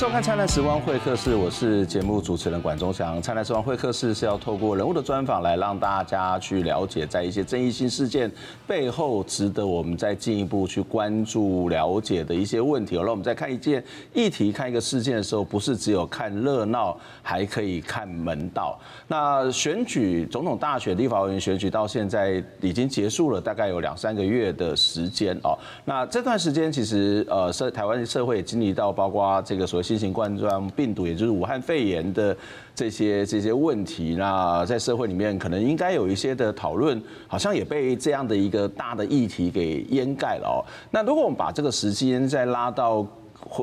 收看《灿烂时光会客室》，我是节目主持人管中祥。《灿烂时光会客室》是要透过人物的专访来让大家去了解，在一些争议性事件背后，值得我们再进一步去关注、了解的一些问题。好了我们在看一件议题、看一个事件的时候，不是只有看热闹，还可以看门道。那选举总统大选、立法委员选举到现在已经结束了，大概有两三个月的时间哦。那这段时间其实呃，社台湾社会也经历到，包括这个所谓。新型冠状病毒，也就是武汉肺炎的这些这些问题，那在社会里面可能应该有一些的讨论，好像也被这样的一个大的议题给掩盖了哦。那如果我们把这个时间再拉到。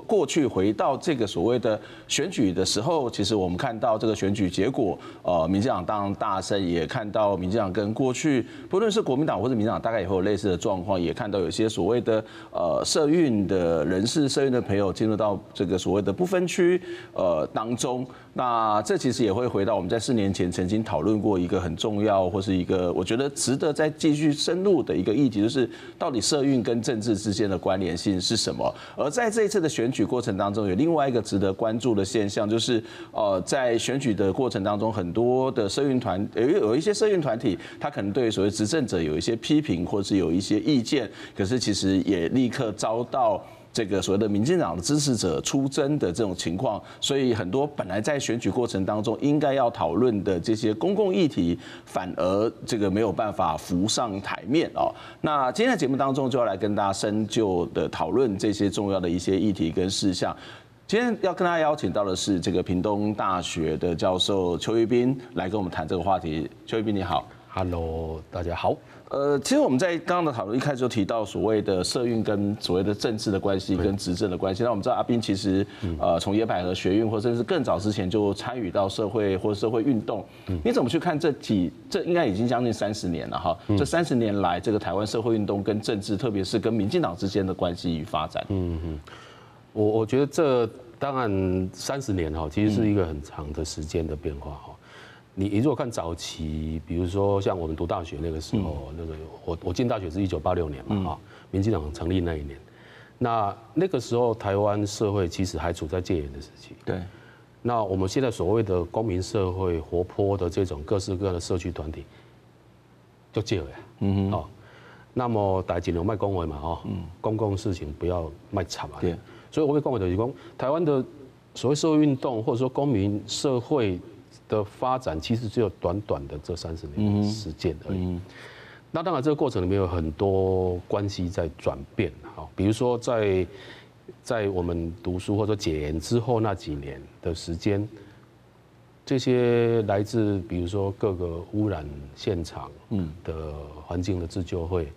过去回到这个所谓的选举的时候，其实我们看到这个选举结果，呃，民进党当大胜，也看到民进党跟过去不论是国民党或者民进党，大概也会有类似的状况，也看到有些所谓的呃社运的人士、社运的朋友进入到这个所谓的不分区呃当中。那这其实也会回到我们在四年前曾经讨论过一个很重要，或是一个我觉得值得再继续深入的一个议题，就是到底社运跟政治之间的关联性是什么？而在这一次的选举过程当中，有另外一个值得关注的现象，就是呃，在选举的过程当中，很多的社运团有有一些社运团体，他可能对所谓执政者有一些批评，或是有一些意见，可是其实也立刻遭到。这个所谓的民进党的支持者出征的这种情况，所以很多本来在选举过程当中应该要讨论的这些公共议题，反而这个没有办法浮上台面哦。那今天的节目当中就要来跟大家深究的讨论这些重要的一些议题跟事项。今天要跟大家邀请到的是这个屏东大学的教授邱一斌来跟我们谈这个话题。邱一斌你好，Hello，大家好。呃，其实我们在刚刚的讨论一开始就提到所谓的社运跟所谓的政治的关系，跟执政的关系。那我们知道阿斌其实呃从野百合学运或甚至更早之前就参与到社会或社会运动。你怎么去看这几这应该已经将近三十年了哈？这三十年来这个台湾社会运动跟政治，特别是跟民进党之间的关系与发展。嗯嗯，我我觉得这当然三十年哈，其实是一个很长的时间的变化哈。你你如果看早期，比如说像我们读大学那个时候，那个我我进大学是一九八六年嘛，哈，民进党成立那一年，那那个时候台湾社会其实还处在戒严的时期。对。那我们现在所谓的公民社会活泼的这种各式各样的社区团体，就戒了呀。嗯哼。那么大家尽量卖公文嘛，哈，公共事情不要卖惨嘛。对。所以我会讲的就是讲，台湾的所谓社会运动或者说公民社会。的发展其实只有短短的这三十年的时间而已。那当然，这个过程里面有很多关系在转变，哈，比如说在在我们读书或者解严之后那几年的时间，这些来自比如说各个污染现场的环境的自救会，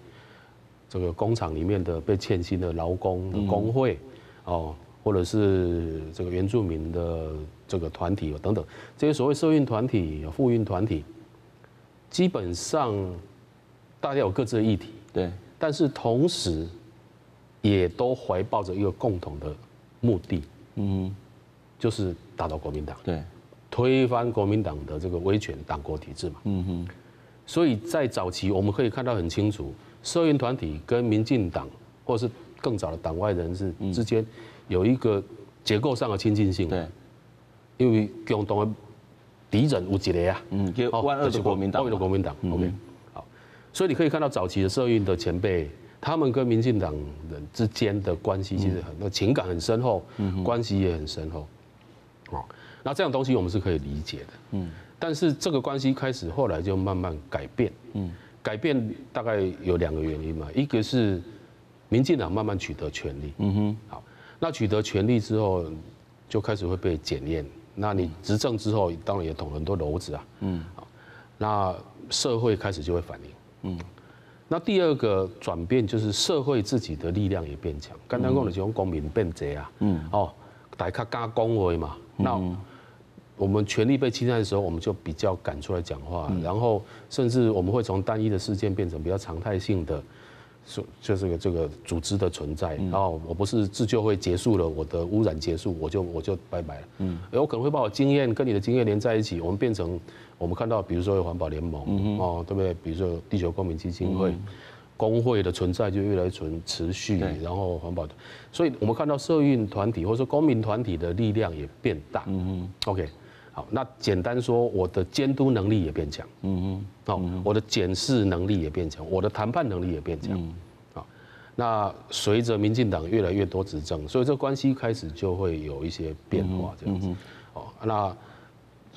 这个工厂里面的被欠薪的劳工的工会，哦。或者是这个原住民的这个团体等等，这些所谓社运团体、妇运团体，基本上大家有各自的议题，对，但是同时也都怀抱着一个共同的目的，嗯，就是打倒国民党，对，推翻国民党的这个威权党国体制嘛，嗯哼，所以在早期我们可以看到很清楚，社运团体跟民进党或者是更早的党外人士之间。有一个结构上的亲近性，对，因为共同的敌人有一个啊，嗯，万恶的国民党，万恶的国民党，OK，好，所以你可以看到早期的社运的前辈，他们跟民进党人之间的关系其实很，那情感很深厚，嗯，关系也很深厚，哦，那这样东西我们是可以理解的，嗯，但是这个关系开始后来就慢慢改变，嗯，改变大概有两个原因嘛，一个是民进党慢慢取得权力，嗯哼，好。那取得权力之后，就开始会被检验。那你执政之后，当然也捅很多篓子啊。嗯。那社会开始就会反应。嗯。那第二个转变就是社会自己的力量也变强。刚刚讲的就是公民变贼啊。嗯。哦，大家敢恭维嘛。那我们权力被侵害的时候，我们就比较敢出来讲话。然后甚至我们会从单一的事件变成比较常态性的。就就这个这个组织的存在，然后我不是自救会结束了，我的污染结束，我就我就拜拜了。嗯，有可能会把我经验跟你的经验连在一起，我们变成我们看到，比如说有环保联盟，哦，对不对？比如说地球公民基金会，工会的存在就越来越存持续，然后环保，所以我们看到社运团体或者说公民团体的力量也变大。嗯嗯，OK，好，那简单说，我的监督能力也变强。嗯嗯，好，我的检视能力也变强，我的谈判能力也变强。好，那随着民进党越来越多执政，所以这关系开始就会有一些变化，这样子。哦，那。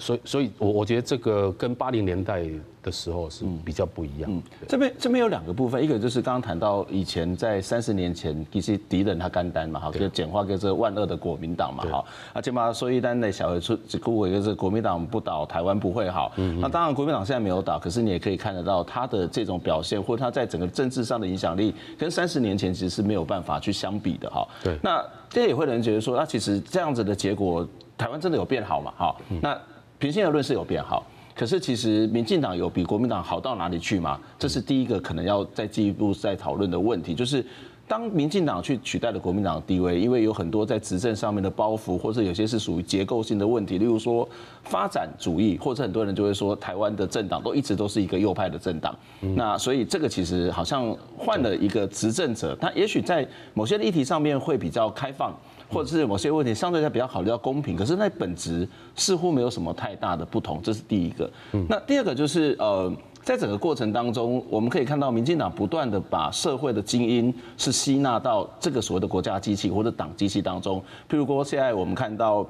所以，所以我我觉得这个跟八零年代的时候是比较不一样。嗯，这边这边有两个部分，一个就是刚刚谈到以前在三十年前，其实敌人他干单嘛，哈，就简化跟这个万恶的国民党嘛，哈，而且嘛，所以单的小回出只顾为就是国民党不倒，台湾不会好。嗯，那当然国民党现在没有倒，可是你也可以看得到他的这种表现，或他在整个政治上的影响力，跟三十年前其实是没有办法去相比的，哈。对。那这也会有人觉得说，那其实这样子的结果，台湾真的有变好嘛？哈，那。平心而论是有变好，可是其实民进党有比国民党好到哪里去吗？这是第一个可能要再进一步再讨论的问题。就是当民进党去取代了国民党的地位，因为有很多在执政上面的包袱，或者有些是属于结构性的问题，例如说发展主义，或者很多人就会说台湾的政党都一直都是一个右派的政党。那所以这个其实好像换了一个执政者，他也许在某些议题上面会比较开放。或者是某些问题相对它比较考虑到公平，可是那本质似乎没有什么太大的不同，这是第一个。那第二个就是呃，在整个过程当中，我们可以看到民进党不断的把社会的精英是吸纳到这个所谓的国家机器或者党机器当中。譬如说现在我们看到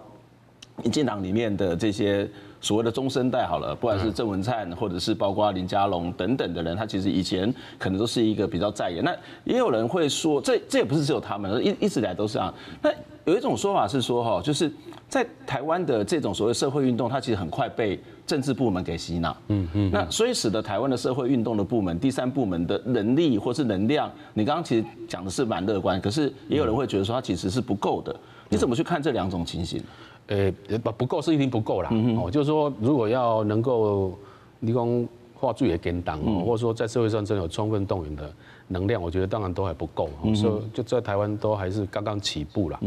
民进党里面的这些。所谓的中生代好了，不管是郑文灿，或者是包括林佳龙等等的人，他其实以前可能都是一个比较在野。那也有人会说，这这也不是只有他们，一一直以来都是这样。那有一种说法是说，哈，就是在台湾的这种所谓社会运动，它其实很快被政治部门给吸纳。嗯嗯。那所以使得台湾的社会运动的部门，第三部门的能力或是能量，你刚刚其实讲的是蛮乐观，可是也有人会觉得说，它其实是不够的。你怎么去看这两种情形？呃，不不够是一定不够啦。哦，就是说，如果要能够，你讲画最也跟当，或者说在社会上真的有充分动员的能量，我觉得当然都还不够。所以就在台湾都还是刚刚起步啦。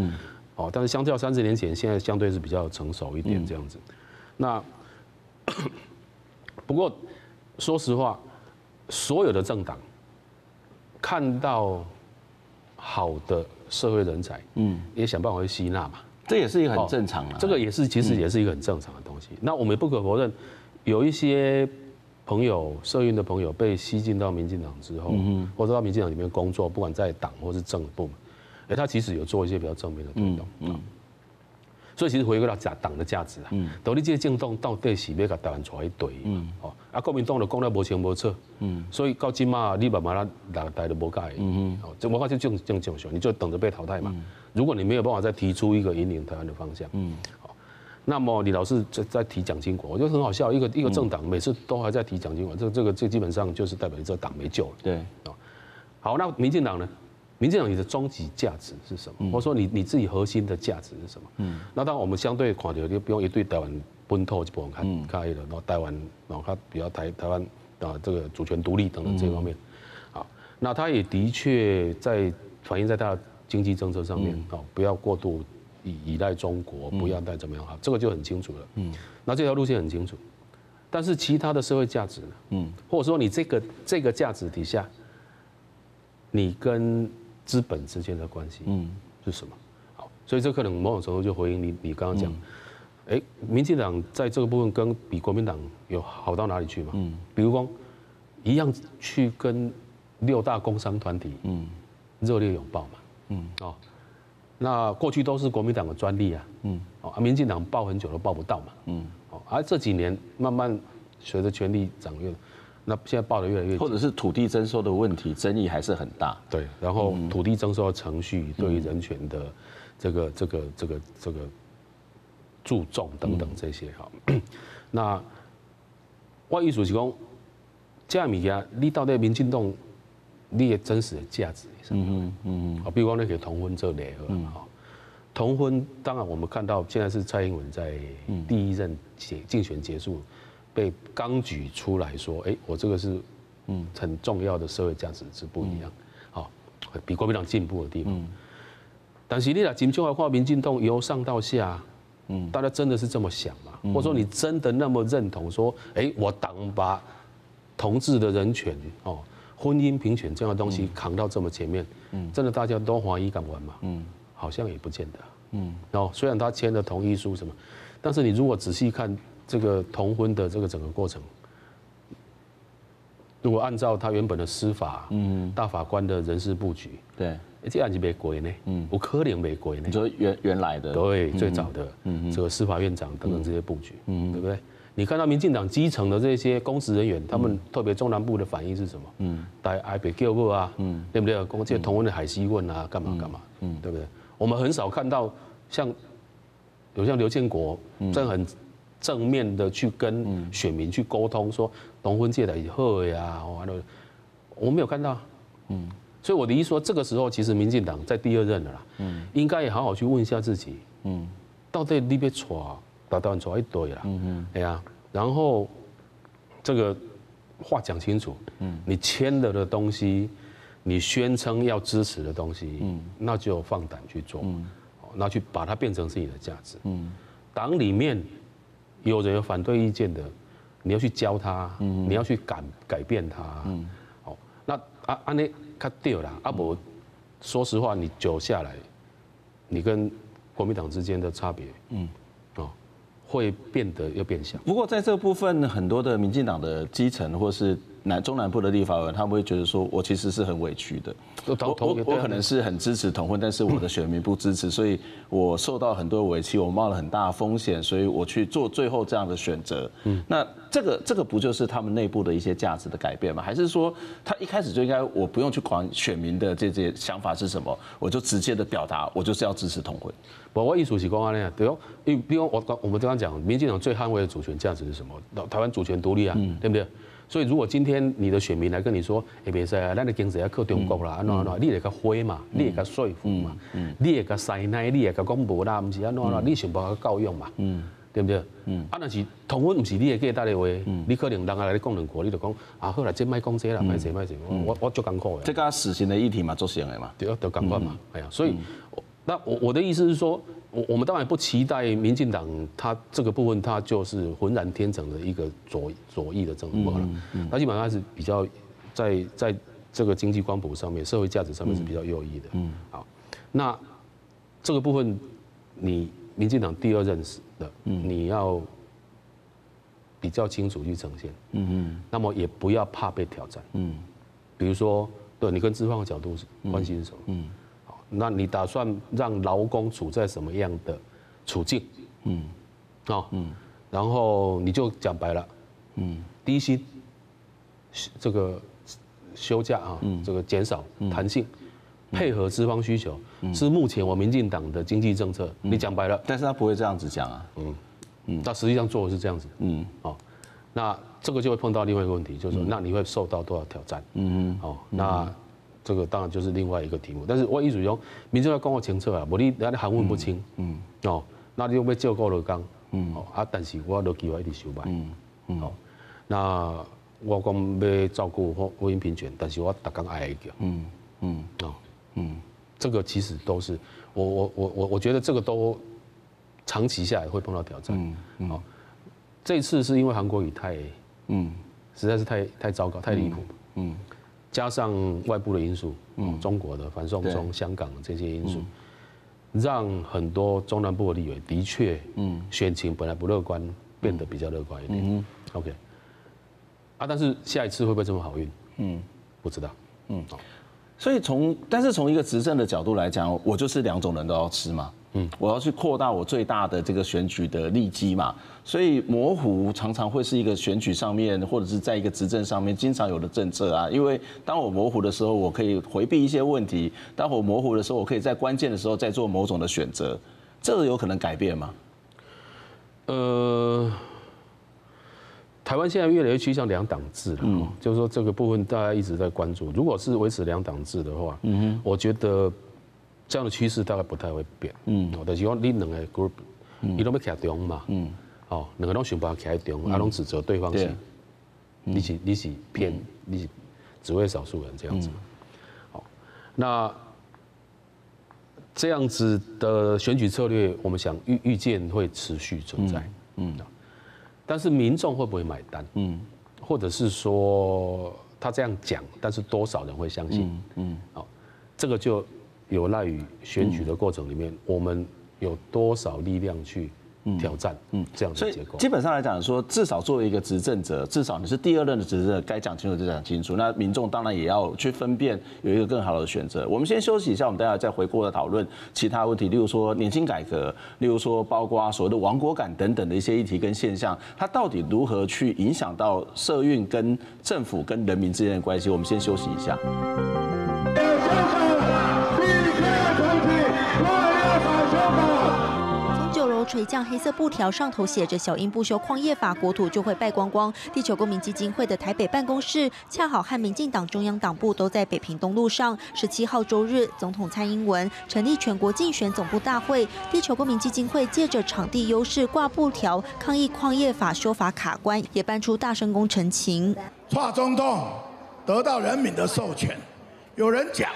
哦，但是相较三十年前，现在相对是比较成熟一点这样子。那 不过说实话，所有的政党看到好的社会人才，嗯，也想办法去吸纳嘛。这也是一个很正常的，这个也是其实也是一个很正常的东西。那我们不可否认，有一些朋友、社运的朋友被吸进到民进党之后，或者到民进党里面工作，不管在党或是政部门，哎，他其实有做一些比较正面的推动。嗯。所以其实回归到价党的价值啊，到底这些政党到底是要甲台湾带一队，嗯，哦，啊，国民党就讲了无清无楚，嗯，所以到今嘛，你慢慢啦，大家都无解，嗯嗯，哦，这无法就正正正常，你就等着被淘汰嘛。如果你没有办法再提出一个引领台湾的方向，嗯，好，那么李老师在在提蒋经国，我觉得很好笑，一个一个政党每次都还在提蒋经国，这这个这基本上就是代表这个党没救了，对，哦，好，那民进党呢？民进党你的终极价值是什么？或者说你你自己核心的价值是什么？嗯，那当然我们相对看到就不用一对台湾本土就不用看看了，然后台湾然后他比较台台湾啊这个主权独立等等这方面，好，那他也的确在反映在他的经济政策上面，哦，不要过度依依赖中国，不要再怎么样哈，这个就很清楚了。嗯，那这条路线很清楚，但是其他的社会价值呢？嗯，或者说你这个这个价值底下，你跟资本之间的关系，嗯，是什么？好，所以这可能某种程度就回应你，你刚刚讲，哎，民进党在这个部分跟比国民党有好到哪里去嘛？嗯，比如说一样去跟六大工商团体，嗯，热烈拥抱嘛，嗯，哦，那过去都是国民党的专利啊，嗯，哦，民进党抱很久都抱不到嘛，嗯，哦，而这几年慢慢随着权力掌握。那现在报的越来越，或者是土地征收的问题，争议还是很大。对，然后土地征收的程序对于人权的这个这个这个这个注重等等这些哈。那我意思是讲，这样物件，你到底民进党你的真实的价值是什么？嗯嗯啊，比如讲那个同婚这类的哈，同婚当然我们看到现在是蔡英文在第一任竞竞选结束。被刚举出来说，哎，我这个是，嗯，很重要的社会价值是不一样，好，比国民党进步的地方。但是你俩金秋来话，民进党由上到下，嗯，大家真的是这么想吗？或者说你真的那么认同说，哎，我党把同志的人权哦，婚姻平权这样的东西扛到这么前面，嗯，真的大家都怀疑敢玩吗？嗯，好像也不见得。嗯，哦，虽然他签了同意书什么，但是你如果仔细看这个同婚的这个整个过程，如果按照他原本的司法，嗯，大法官的人事布局，对，这案子没过呢，嗯，不可能没过呢。你说原原来的，对，最早的，嗯，这个司法院长等等这些布局，嗯，对不对？你看到民进党基层的这些公职人员，他们特别中南部的反应是什么？嗯，带爱北叫过啊，嗯，对不对？公这同婚的海西问啊，干嘛干嘛，嗯，对不对？我们很少看到像有像刘建国这样很正面的去跟选民去沟通，说同婚界的以后呀，完了，我没有看到，嗯，所以我的意思说，这个时候其实民进党在第二任了啦，嗯，应该也好好去问一下自己，嗯，到底你别错。打断出来一堆了，嗯嗯，哎呀，然后这个话讲清楚，嗯，你签了的东西，你宣称要支持的东西，嗯，那就放胆去做，嗯，那去把它变成自己的价值，嗯，党里面有人有反对意见的，你要去教他，嗯，你要去改改变他，嗯，好，那啊啊你卡掉了，阿伯，说实话，你久下来，你跟国民党之间的差别，嗯。会变得又变小。不过在这部分，很多的民进党的基层或是南中南部的立法委员，他们会觉得说，我其实是很委屈的。我我我可能是很支持同婚，但是我的选民不支持，所以我受到很多委屈，我冒了很大的风险，所以我去做最后这样的选择。嗯，那这个这个不就是他们内部的一些价值的改变吗？还是说他一开始就应该我不用去管选民的这些想法是什么，我就直接的表达，我就是要支持同婚？我我意思是讲安尼对哦，因为比如我我们刚刚讲，民进党最捍卫的主权价值是什么？台湾主权独立啊，对不对？所以如果今天你的选民来跟你说，哎别说啊，咱的经济要靠中国啦，安怎安怎，你会个灰嘛，你会个说服嘛，你会个塞奶，你会个讲无啦，不是安怎安怎，你想办法教育嘛，对不对？啊，那是同婚不是你的给大的话，你可能人家来你讲两句，你就讲啊，好啦，这卖讲这啦，卖这卖这，我我就艰苦的。这个死刑的议题嘛，做成的嘛，对啊，就赶快嘛，哎呀，所以。那我我的意思是说，我我们当然不期待民进党他这个部分，他就是浑然天成的一个左左翼的政府了。他基本上是比较在在这个经济光谱上面、社会价值上面是比较右翼的。嗯，好，那这个部分你民进党第二任的，你要比较清楚去呈现。嗯嗯。那么也不要怕被挑战。嗯。比如说，对你跟资方的角度是关系是什么？嗯。那你打算让劳工处在什么样的处境？嗯，啊，嗯，然后你就讲白了，嗯，低薪，这个休假啊，这个减少弹性，配合资方需求，是目前我民进党的经济政策。你讲白了，但是他不会这样子讲啊，嗯。嗯，但实际上做的是这样子，嗯，哦，那这个就会碰到另外一个问题，就是说，那你会受到多少挑战？嗯嗯，哦，那。这个当然就是另外一个题目，但是我意思说，民众要讲我清楚啊，无你那你含混不清，嗯，哦，那你又要照顾劳工，嗯，哦啊，但是我都计划一直修办，嗯嗯，哦，那我讲要照顾婚婚姻平权，但是我逐工爱一个，嗯嗯，哦。嗯，这个其实都是我我我我我觉得这个都长期下来会碰到挑战，嗯嗯，哦，这次是因为韩国语太，嗯，实在是太太糟糕，太离谱，嗯。加上外部的因素，嗯，中国的反送中、香港的这些因素，让很多中南部的立委的确，嗯，选情本来不乐观，变得比较乐观一点。OK，啊，但是下一次会不会这么好运？嗯，不知道。嗯，好。所以从，但是从一个执政的角度来讲，我就是两种人都要吃嘛。嗯，我要去扩大我最大的这个选举的利基嘛，所以模糊常常会是一个选举上面或者是在一个执政上面经常有的政策啊。因为当我模糊的时候，我可以回避一些问题；当我模糊的时候，我可以在关键的时候再做某种的选择。这个有可能改变吗？呃，台湾现在越来越趋向两党制了，嗯，就是说这个部分大家一直在关注。如果是维持两党制的话，嗯哼，我觉得。这样的趋势大概不太会变，嗯，但是讲你两个 group，你都要徛中嘛，嗯，哦，两个拢想办法徛中，啊，拢指责对方是，你是你是偏，你是只为少数人这样子，好，那这样子的选举策略，我们想预预见会持续存在，嗯，但是民众会不会买单？嗯，或者是说他这样讲，但是多少人会相信？嗯，好，这个就有赖于选举的过程里面，我们有多少力量去。挑战，嗯，这样的结构。基本上来讲，说至少作为一个执政者，至少你是第二任的执政者，该讲清楚就讲清楚。那民众当然也要去分辨，有一个更好的选择。我们先休息一下，我们待会再回过来讨论其他问题，例如说年轻改革，例如说包括所谓的亡国感等等的一些议题跟现象，它到底如何去影响到社运跟政府跟人民之间的关系？我们先休息一下。垂降黑色布条，上头写着“小英不修矿业法，国土就会败光光”。地球公民基金会的台北办公室恰好和民进党中央党部都在北平东路上。十七号周日，总统蔡英文成立全国竞选总部大会，地球公民基金会借着场地优势挂布条抗议矿业法修法卡关，也搬出大声公陈情。蔡总统得到人民的授权，有人讲。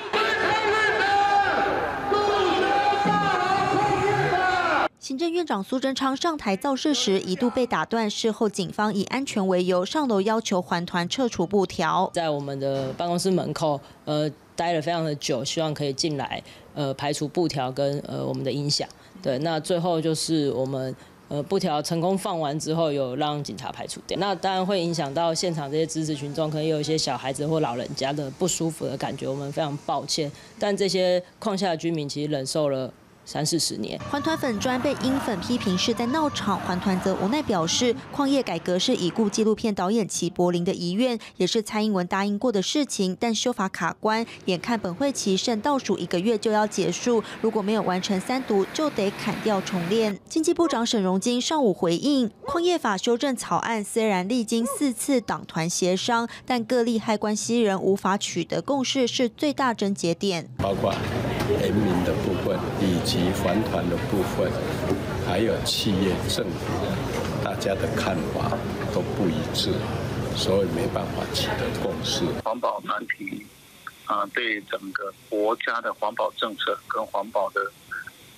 行政院长苏贞昌上台造势时一度被打断，事后警方以安全为由上楼要求还团撤除布条，在我们的办公室门口，呃，待了非常的久，希望可以进来，呃，排除布条跟呃我们的影响。对，那最后就是我们呃布条成功放完之后，有让警察排除掉。那当然会影响到现场这些支持群众，可能有一些小孩子或老人家的不舒服的感觉，我们非常抱歉。但这些矿下的居民其实忍受了。三四十年，环团粉专被英粉批评是在闹场，环团则无奈表示，矿业改革是已故纪录片导演齐柏林的遗愿，也是蔡英文答应过的事情，但修法卡关，眼看本会期剩倒数一个月就要结束，如果没有完成三读，就得砍掉重练。经济部长沈荣金上午回应，矿业法修正草案虽然历经四次党团协商，但各利害关系人无法取得共识是最大症结点，包括人民的部分以及。及环团的部分，还有企业、政府，大家的看法都不一致，所以没办法取得共识。环保难题啊，对整个国家的环保政策跟环保的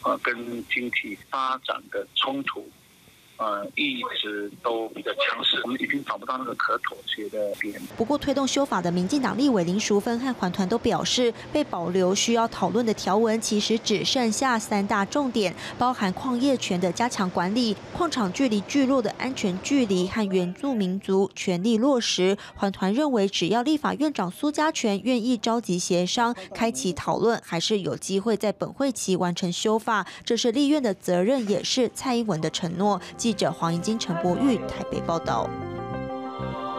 啊，跟经济发展的冲突。呃，一直都比较强势，我们已经找不到那个可妥协的点。不过，推动修法的民进党立委林淑芬和环团都表示，被保留需要讨论的条文其实只剩下三大重点，包含矿业权的加强管理、矿场距离聚落的安全距离和原住民族权利落实。环团认为，只要立法院长苏嘉全愿意召集协商、开启讨论，还是有机会在本会期完成修法。这是立院的责任，也是蔡英文的承诺。记者黄怡金、陈柏玉台北报道。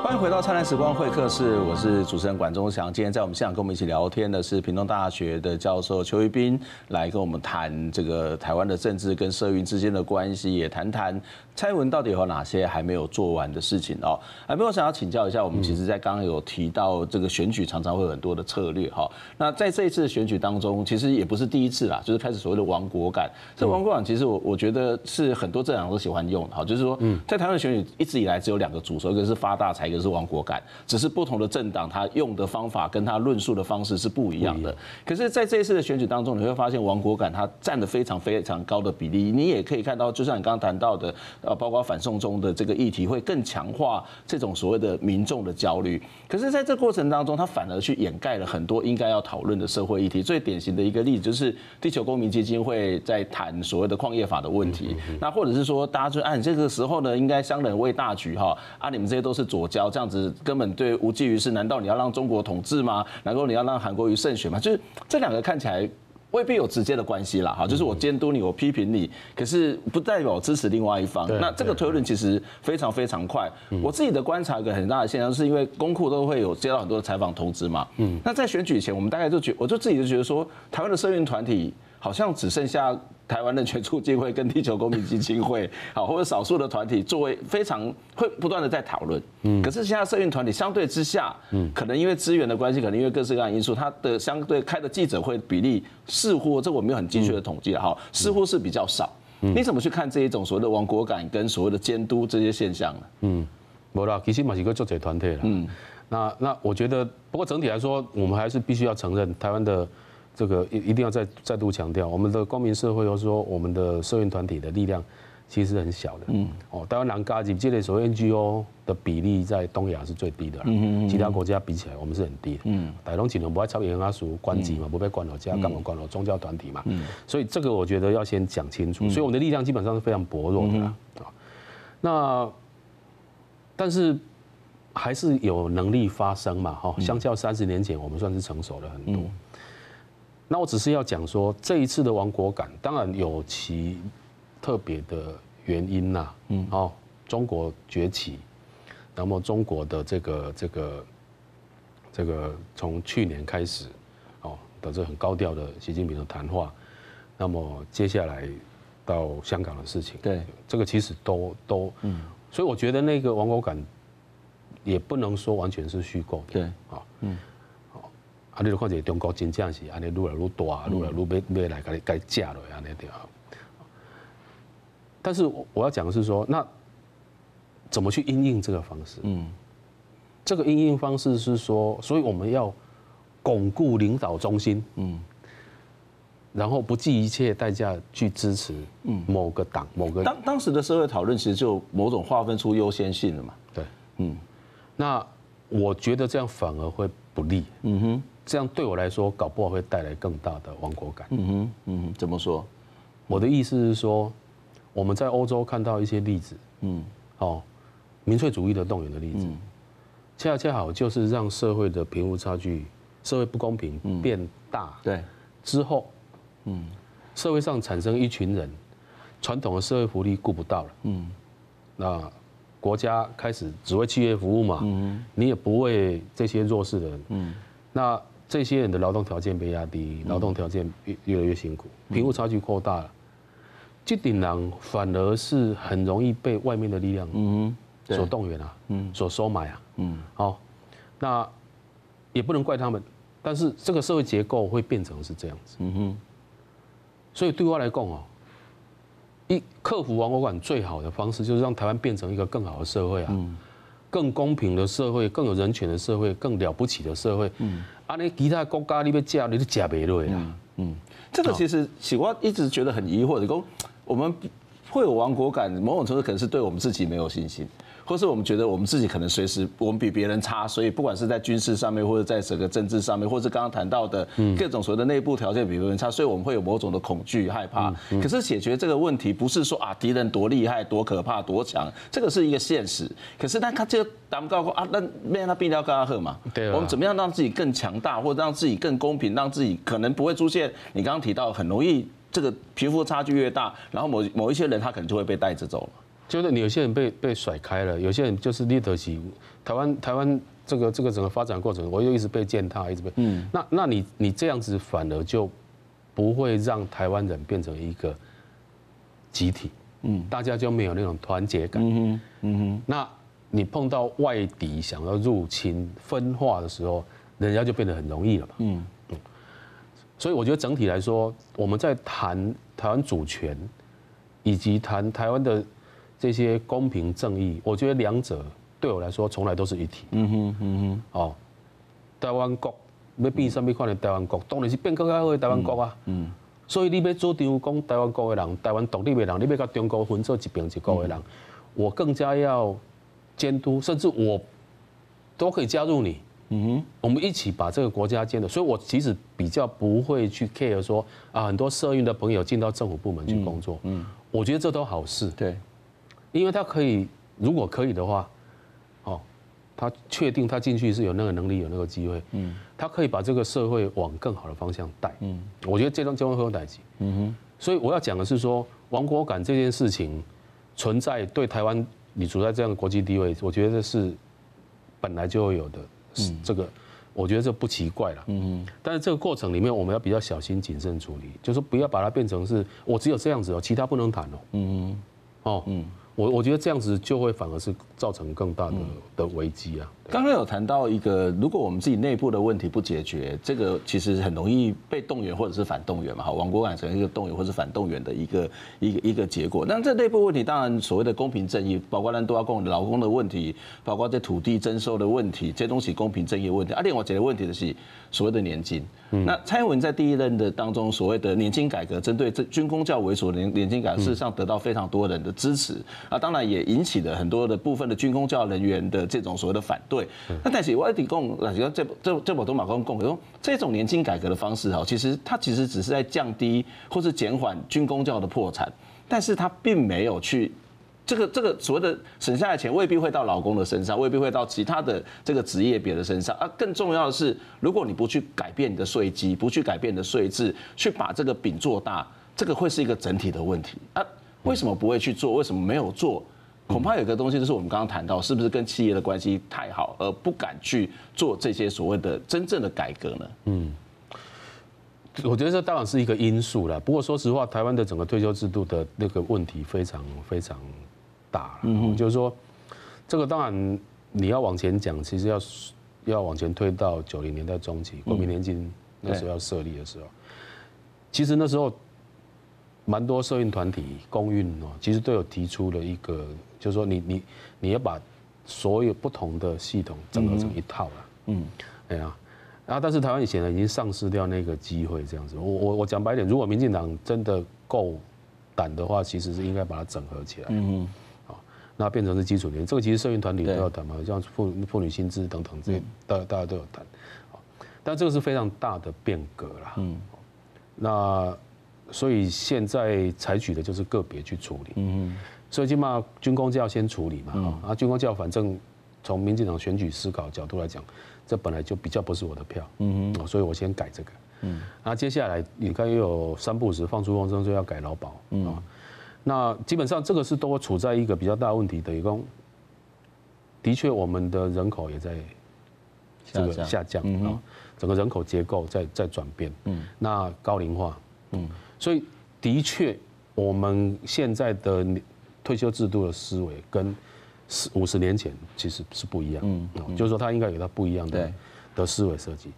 欢迎回到灿烂时光会客室，我是主持人管中祥。今天在我们现场跟我们一起聊天的是屏东大学的教授邱一斌，来跟我们谈这个台湾的政治跟社运之间的关系，也谈谈蔡英文到底有哪些还没有做完的事情哦。还没有想要请教一下，我们其实在刚刚有提到这个选举常常会有很多的策略哈。那在这一次的选举当中，其实也不是第一次啦，就是开始所谓的亡国感。这亡国感其实我我觉得是很多政党都喜欢用的哈，就是说在台湾的选举一直以来只有两个主轴，一个是发大财。就是亡国感，只是不同的政党，他用的方法跟他论述的方式是不一样的。可是，在这一次的选举当中，你会发现亡国感它占的非常非常高的比例。你也可以看到，就像你刚刚谈到的，呃，包括反送中的这个议题，会更强化这种所谓的民众的焦虑。可是，在这过程当中，他反而去掩盖了很多应该要讨论的社会议题。最典型的一个例子就是地球公民基金会在谈所谓的矿业法的问题。那或者是说，大家就按这个时候呢，应该商人为大局哈，啊，你们这些都是左胶。这样子根本对无济于事，难道你要让中国统治吗？难道你要让韩国瑜胜选吗？就是这两个看起来未必有直接的关系啦，哈，就是我监督你，我批评你，可是不代表我支持另外一方。那这个推论其实非常非常快。我自己的观察一个很大的现象，是因为公库都会有接到很多的采访通知嘛。嗯，那在选举前，我们大概就觉，我就自己就觉得说，台湾的社运团体好像只剩下。台湾人权促进会跟地球公民基金会，好，或者少数的团体作为非常会不断的在讨论，嗯，可是现在社运团体相对之下，嗯，可能因为资源的关系，可能因为各式各样的因素，它的相对开的记者会比例似乎，这我没有很精确的统计了哈，似乎是比较少。你怎么去看这一种所谓的亡国感跟所谓的监督这些现象呢？嗯，没啦，其实嘛是个作者团体了。嗯，那那我觉得，不过整体来说，我们还是必须要承认台湾的。这个一一定要再再度强调，我们的公民社会，或者说我们的社运团体的力量，其实很小的。嗯，哦，台湾南加入这类所谓 NGO 的比例在东亚是最低的。嗯嗯，其他国家比起来，我们是很低的。嗯，台东尽量不爱插言阿属关机嘛，不被关了家，干嘛关了宗教团体嘛。嗯，所以这个我觉得要先讲清楚。所以我们的力量基本上是非常薄弱的啊。那但是还是有能力发声嘛？哈，相较三十年前，我们算是成熟了很多。那我只是要讲说，这一次的亡国感当然有其特别的原因呐。嗯，哦，中国崛起，那么中国的这个这个这个从去年开始，哦，的这很高调的习近平的谈话，那么接下来到香港的事情，对，这个其实都都，嗯，所以我觉得那个亡国感也不能说完全是虚构的，对，啊，嗯。啊！你就看这中国真正是安尼愈来愈大，愈来愈要要来该该架了安尼对啊。但是我要讲的是说，那怎么去应应这个方式？嗯，这个应应方式是说，所以我们要巩固领导中心，嗯，然后不计一切代价去支持嗯某个党某个。当当时的社会讨论其实就某种划分出优先性了嘛。对，嗯，那我觉得这样反而会不利。嗯哼。这样对我来说，搞不好会带来更大的亡国感。嗯哼，嗯哼，怎么说？我的意思是说，我们在欧洲看到一些例子，嗯，哦，民粹主义的动员的例子，恰恰好就是让社会的贫富差距、社会不公平变大。对，之后，嗯，社会上产生一群人，传统的社会福利顾不到了，嗯，那国家开始只为企业服务嘛，嗯，你也不为这些弱势的人，嗯，那。这些人的劳动条件被压低，劳动条件越越来越辛苦，贫富差距扩大了，这顶人反而是很容易被外面的力量所动员啊，所收买啊，好，那也不能怪他们，但是这个社会结构会变成是这样子，嗯哼。所以对我来讲哦，一克服亡国感最好的方式就是让台湾变成一个更好的社会啊。更公平的社会，更有人权的社会，更了不起的社会。嗯，啊，你其他国家你要嫁，你都吃不落啦。嗯，这个其实喜欢一直觉得很疑惑的，说我们会有亡国感，某种程度可能是对我们自己没有信心。或是我们觉得我们自己可能随时我们比别人差，所以不管是在军事上面，或者在整个政治上面，或是刚刚谈到的各种所谓的内部条件比别人差，所以我们会有某种的恐惧害怕。可是解决这个问题不是说啊敌人多厉害、多可怕、多强，这个是一个现实。可是那他这个达不到啊，那面他必要跟他喝嘛？对。我们怎么样让自己更强大，或者让自己更公平，让自己可能不会出现你刚刚提到很容易这个贫富差距越大，然后某某一些人他可能就会被带着走了。就是你有些人被被甩开了，有些人就是立得起台湾台湾这个这个整个发展过程，我又一直被践踏，一直被嗯，那那你你这样子反而就不会让台湾人变成一个集体，嗯，大家就没有那种团结感，嗯哼，嗯哼，那你碰到外敌想要入侵分化的时候，人家就变得很容易了嘛，嗯。嗯，所以我觉得整体来说，我们在谈台湾主权以及谈台湾的。这些公平正义，我觉得两者对我来说从来都是一体。嗯哼，嗯哼，哦，台湾国要变什么款的台湾国，当然是变更加好的台湾国啊。嗯，所以你要主张讲台湾国的人，台湾独立的人，你要跟中国分做一边一国的人，我更加要监督，甚至我都可以加入你。嗯哼，我们一起把这个国家建的。所以我其实比较不会去 care 说啊，很多社运的朋友进到政府部门去工作。嗯，我觉得这都好事。对。因为他可以，如果可以的话，哦，他确定他进去是有那个能力、有那个机会，嗯，他可以把这个社会往更好的方向带，嗯，我觉得这种这种很有代志，嗯哼，所以我要讲的是说，亡国感这件事情存在对台湾你处在这样的国际地位，我觉得这是本来就会有的，嗯，这个我觉得这不奇怪了，嗯哼，但是这个过程里面我们要比较小心谨慎处理，就是不要把它变成是我只有这样子哦，其他不能谈哦，嗯哼，哦，嗯。我我觉得这样子就会反而是造成更大的的危机啊。刚刚有谈到一个，如果我们自己内部的问题不解决，这个其实很容易被动员或者是反动员嘛。好，亡国感成一个动员或者是反动员的一个一个一个结果。那这内部问题，当然所谓的公平正义，包括咱都要讲劳工的问题，包括这土地征收的问题，这些东西公平正义的问题。啊，另外解决问题的是所谓的年金。那蔡英文在第一任的当中，所谓的年金改革，针对这军工教为主的年年金改革，事实上得到非常多人的支持。啊，当然也引起了很多的部分的军工教人员的这种所谓的反对。那但是我也提供，啊，这这这我都马公公说，这种年轻改革的方式哈，其实它其实只是在降低或是减缓军工教的破产，但是它并没有去。这个这个所谓的省下来的钱未必会到老公的身上，未必会到其他的这个职业别的身上。啊更重要的是，如果你不去改变你的税基，不去改变你的税制，去把这个饼做大，这个会是一个整体的问题。啊，为什么不会去做？为什么没有做？恐怕有个东西就是我们刚刚谈到，是不是跟企业的关系太好，而不敢去做这些所谓的真正的改革呢？嗯，我觉得这当然是一个因素了。不过说实话，台湾的整个退休制度的那个问题非常非常。大，嗯，就是说，这个当然你要往前讲，其实要要往前推到九零年代中期，国民年金那时候要设立的时候，其实那时候蛮多社运团体、公运哦，其实都有提出了一个，就是说你你你要把所有不同的系统整合成一套了，嗯，哎呀，然后但是台湾以前呢已经丧失掉那个机会，这样子，我我我讲白点，如果民进党真的够胆的话，其实是应该把它整合起来，嗯。那变成是基础年，这个其实社运团体都要谈嘛，像妇妇女薪资等等这些，大大家都有谈，但这个是非常大的变革啦。嗯，那所以现在采取的就是个别去处理。嗯，所以起码军公教先处理嘛。啊，军公教反正从民进党选举思考角度来讲，这本来就比较不是我的票。嗯嗯，所以我先改这个。嗯，那接下来你看又有三不五时放出风声说要改劳保。嗯。那基本上这个是都处在一个比较大问题的一个，的确我们的人口也在这个下降啊，整个人口结构在在转变，嗯，那高龄化，嗯，所以的确我们现在的退休制度的思维跟四五十年前其实是不一样，嗯，就是说它应该有它不一样的的思维设计。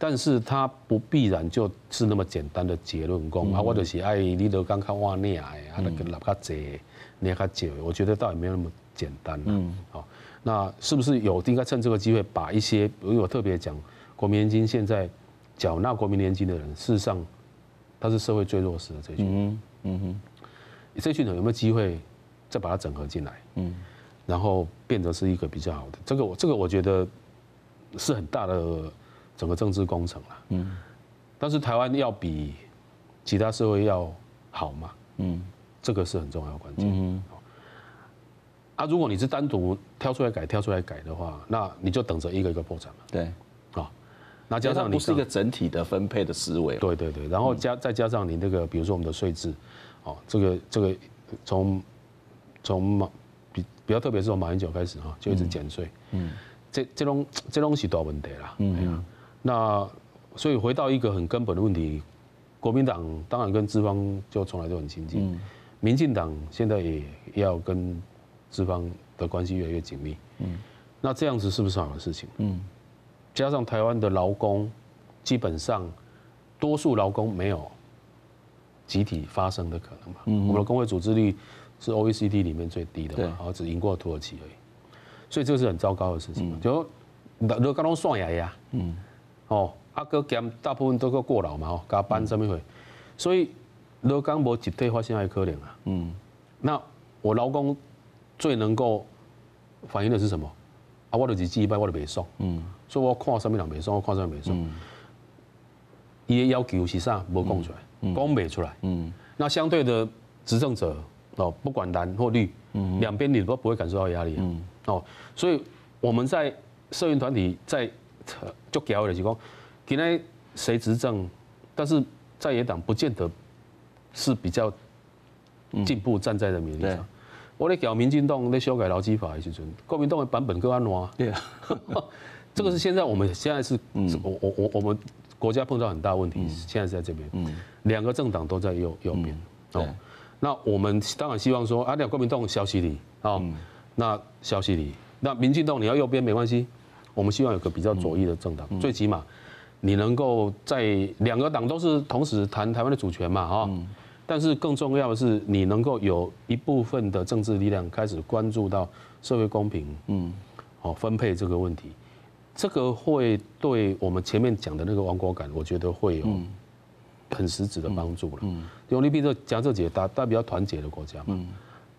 但是它不必然就是那么简单的结论讲啊，我就是爱你都刚看哇那哎，啊那个老卡贼，你卡贼，我觉得倒也没有那么简单。嗯，好，那是不是有应该趁这个机会把一些，因为我特别讲国民年金现在缴纳国民年金的人，事实上他是社会最弱势的这群。嗯嗯哼，这群人有没有机会再把它整合进来？嗯，然后变得是一个比较好的，这个我这个我觉得是很大的。整个政治工程了，嗯，但是台湾要比其他社会要好嘛，嗯，这个是很重要的关键，嗯，啊，如果你是单独挑出来改、挑出来改的话，那你就等着一个一个破产嘛，对，啊，那加上你不是一个整体的分配的思维，对对对，然后加再加上你那个，比如说我们的税制，哦，这个这个从从马比比较特别是从马英九开始哈，就一直减税，嗯，这这种这种是大问题啦，嗯。那所以回到一个很根本的问题，国民党当然跟资方就从来都很亲近，民进党现在也要跟资方的关系越来越紧密，嗯，那这样子是不是好的事情？嗯，加上台湾的劳工基本上多数劳工没有集体发生的可能嘛，嗯，我们的工会组织率是 OECD 里面最低的嘛，然后只赢过土耳其而已，所以这是很糟糕的事情，就如果拢算下呀，嗯。哦，啊，哥兼大部分都搁过劳嘛，哦，加班什么会，所以劳工无集体发生还可能啊。嗯，那我劳工最能够反映的是什么？啊，我就是记一摆，我就袂爽。嗯，所以我看什么人袂爽，我看什么袂爽。伊的要求是啥？无讲出来，讲袂出来。嗯，那相对的执政者哦，不管蓝或绿，两边你都不会感受到压力。嗯，哦，所以我们在社运团体在。就搞的是讲，今天谁执政，但是在野党不见得是比较进步，站在人民立场。我咧搞民进党咧修改劳基法的时阵，国民党的版本更安怎？对啊，这个是现在我们现在是，我我我我们国家碰到很大问题，现在是在这边，两个政党都在右右边。哦，那我们当然希望说，啊，两国民党消息里啊，那消息里，那民进党你要右边没关系。我们希望有个比较左翼的政党，最起码你能够在两个党都是同时谈台湾的主权嘛，哈。但是更重要的是，你能够有一部分的政治力量开始关注到社会公平，嗯，哦，分配这个问题，这个会对我们前面讲的那个亡国感，我觉得会有很实质的帮助了。嗯，因为你比如说讲这几个大大比较团结的国家嘛，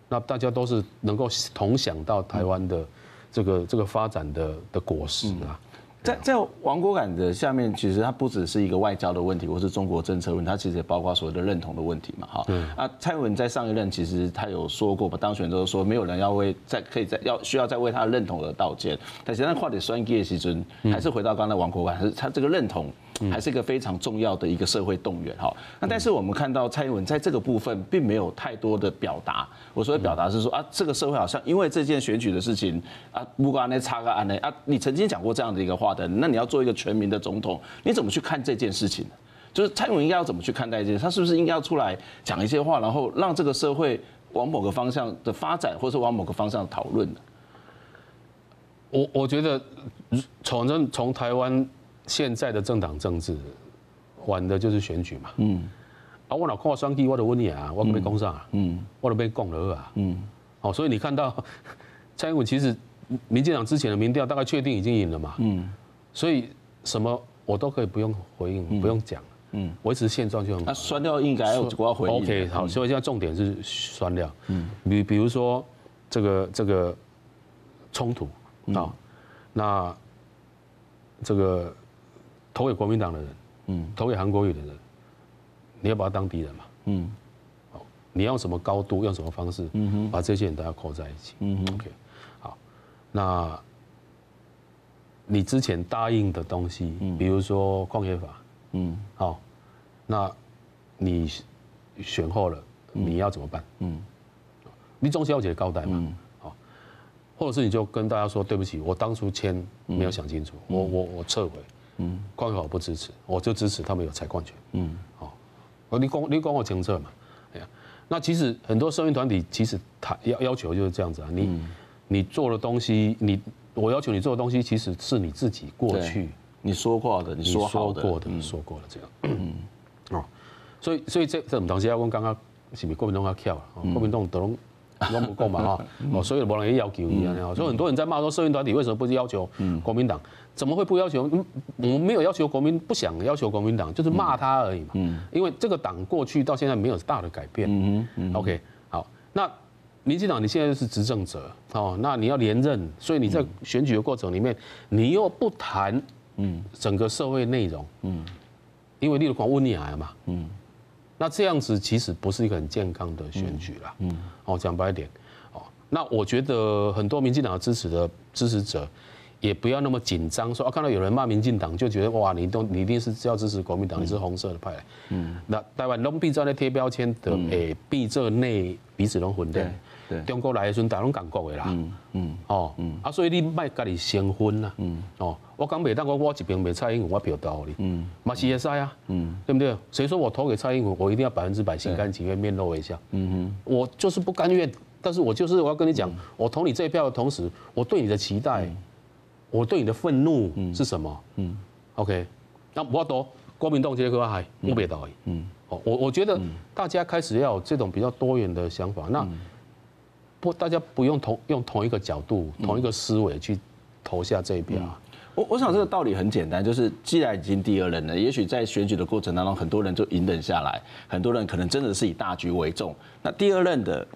那大家都是能够同享到台湾的这个这个发展的的果实啊。在在王国感的下面，其实它不只是一个外交的问题，或是中国政策问题，它其实也包括所谓的认同的问题嘛，哈。嗯啊，蔡英文在上一任其实他有说过嘛，当选之后说没有人要为在可以在要需要再为他的认同而道歉，但实际上话得说一句，其实还是回到刚才王国感，还是他这个认同。还是一个非常重要的一个社会动员哈。那但是我们看到蔡英文在这个部分并没有太多的表达。我所谓表达是说啊，这个社会好像因为这件选举的事情啊，不管那差个案呢啊，你曾经讲过这样的一个话的，那你要做一个全民的总统，你怎么去看这件事情呢？就是蔡英文应该要怎么去看待这件事？他是不是应该要出来讲一些话，然后让这个社会往某个方向的发展，或是往某个方向讨论呢？我我觉得从正从台湾。现在的政党政治，玩的就是选举嘛。嗯。啊，我老看我选举，我都问你啊，我都没讲啥。嗯。我都没讲了啊。嗯。好，所以你看到 蔡英文其实民进党之前的民调大概确定已经赢了嘛。嗯。所以什么我都可以不用回应，不用讲。嗯。维持现状就很。那酸料应该我要回应。OK，好，所以现在重点是酸料。嗯。比比如说这个这个冲突啊，那这个。投给国民党的人，嗯，投给韩国瑜的人，你要把他当敌人嘛，嗯，好，你要用什么高度，用什么方式，嗯哼，把这些人都要扣在一起，嗯哼，OK，好，那你之前答应的东西，嗯，比如说矿业法，嗯，好，那你选后了，你要怎么办？嗯，你总是要解交代嘛，好，或者是你就跟大家说，对不起，我当初签没有想清楚，我我我撤回。嗯，矿业法我不支持，我就支持他们有采矿权。嗯，好，你讲你讲我清楚嘛？哎呀，那其实很多社运团体其实他要要求就是这样子啊，你你做的东西，你我要求你做的东西，其实是你自己过去你说过的，你说过的，说过的这样。嗯，哦，所以所以这这种东西要问刚刚是不是国民党要跳？国民党都都不够嘛哈？哦，所以没人要求一样。所以很多人在骂说社运团体为什么不是要求国民党？怎么会不要求？嗯，我们没有要求国民，不想要求国民党，就是骂他而已嘛。嗯。因为这个党过去到现在没有大的改变。嗯嗯。OK，好，那民进党你现在是执政者哦，那你要连任，所以你在选举的过程里面，你又不谈嗯整个社会内容嗯，因为你有光温你来嘛嗯，那这样子其实不是一个很健康的选举啦。嗯。哦，讲白一点哦，那我觉得很多民进党支持的支持者。也不要那么紧张，说啊，看到有人骂民进党，就觉得哇，你都你一定是要支持国民党，你是红色的派。嗯，那台湾拢必在那贴标签的，诶，必这内彼此拢混的。对，中国来的时候，大家拢感觉的啦。嗯嗯。哦，嗯啊，所以你卖家己先分啦。嗯。哦，我讲袂当讲我一边袂蔡英文，我票投你。嗯。嘛是会使啊。嗯。对不对？谁说我投给蔡英文，我一定要百分之百心甘情愿、面露微笑？嗯哼。我就是不甘愿，但是我就是我要跟你讲，我投你这一票的同时，我对你的期待。我对你的愤怒是什么？嗯，OK，那我都国民党这个还不别导。嗯，哦，我我觉得大家开始要有这种比较多元的想法，那不大家不用同用同一个角度、同一个思维去投下这一票。我我想这个道理很简单，就是既然已经第二任了，也许在选举的过程当中，很多人就隐忍下来，很多人可能真的是以大局为重。那第二任的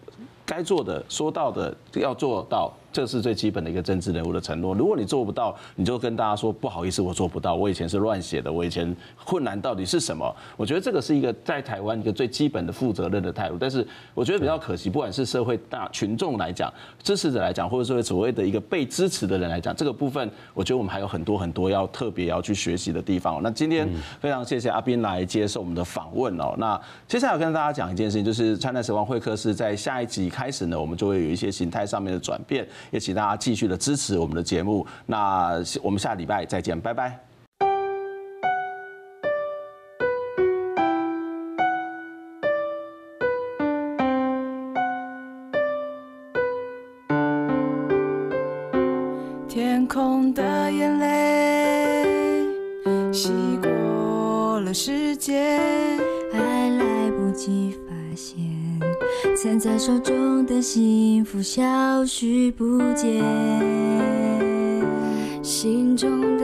该做的、说到的要做到。这是最基本的一个政治人物的承诺。如果你做不到，你就跟大家说不好意思，我做不到。我以前是乱写的，我以前困难到底是什么？我觉得这个是一个在台湾一个最基本的负责任的态度。但是我觉得比较可惜，不管是社会大群众来讲，支持者来讲，或者说所谓的一个被支持的人来讲，这个部分我觉得我们还有很多很多要特别要去学习的地方。那今天非常谢谢阿斌来接受我们的访问哦。那接下来跟大家讲一件事情，就是灿烂时光会客室在下一集开始呢，我们就会有一些形态上面的转变。也请大家继续的支持我们的节目，那我们下礼拜再见，拜拜。现在手中的幸福消失不见，心中。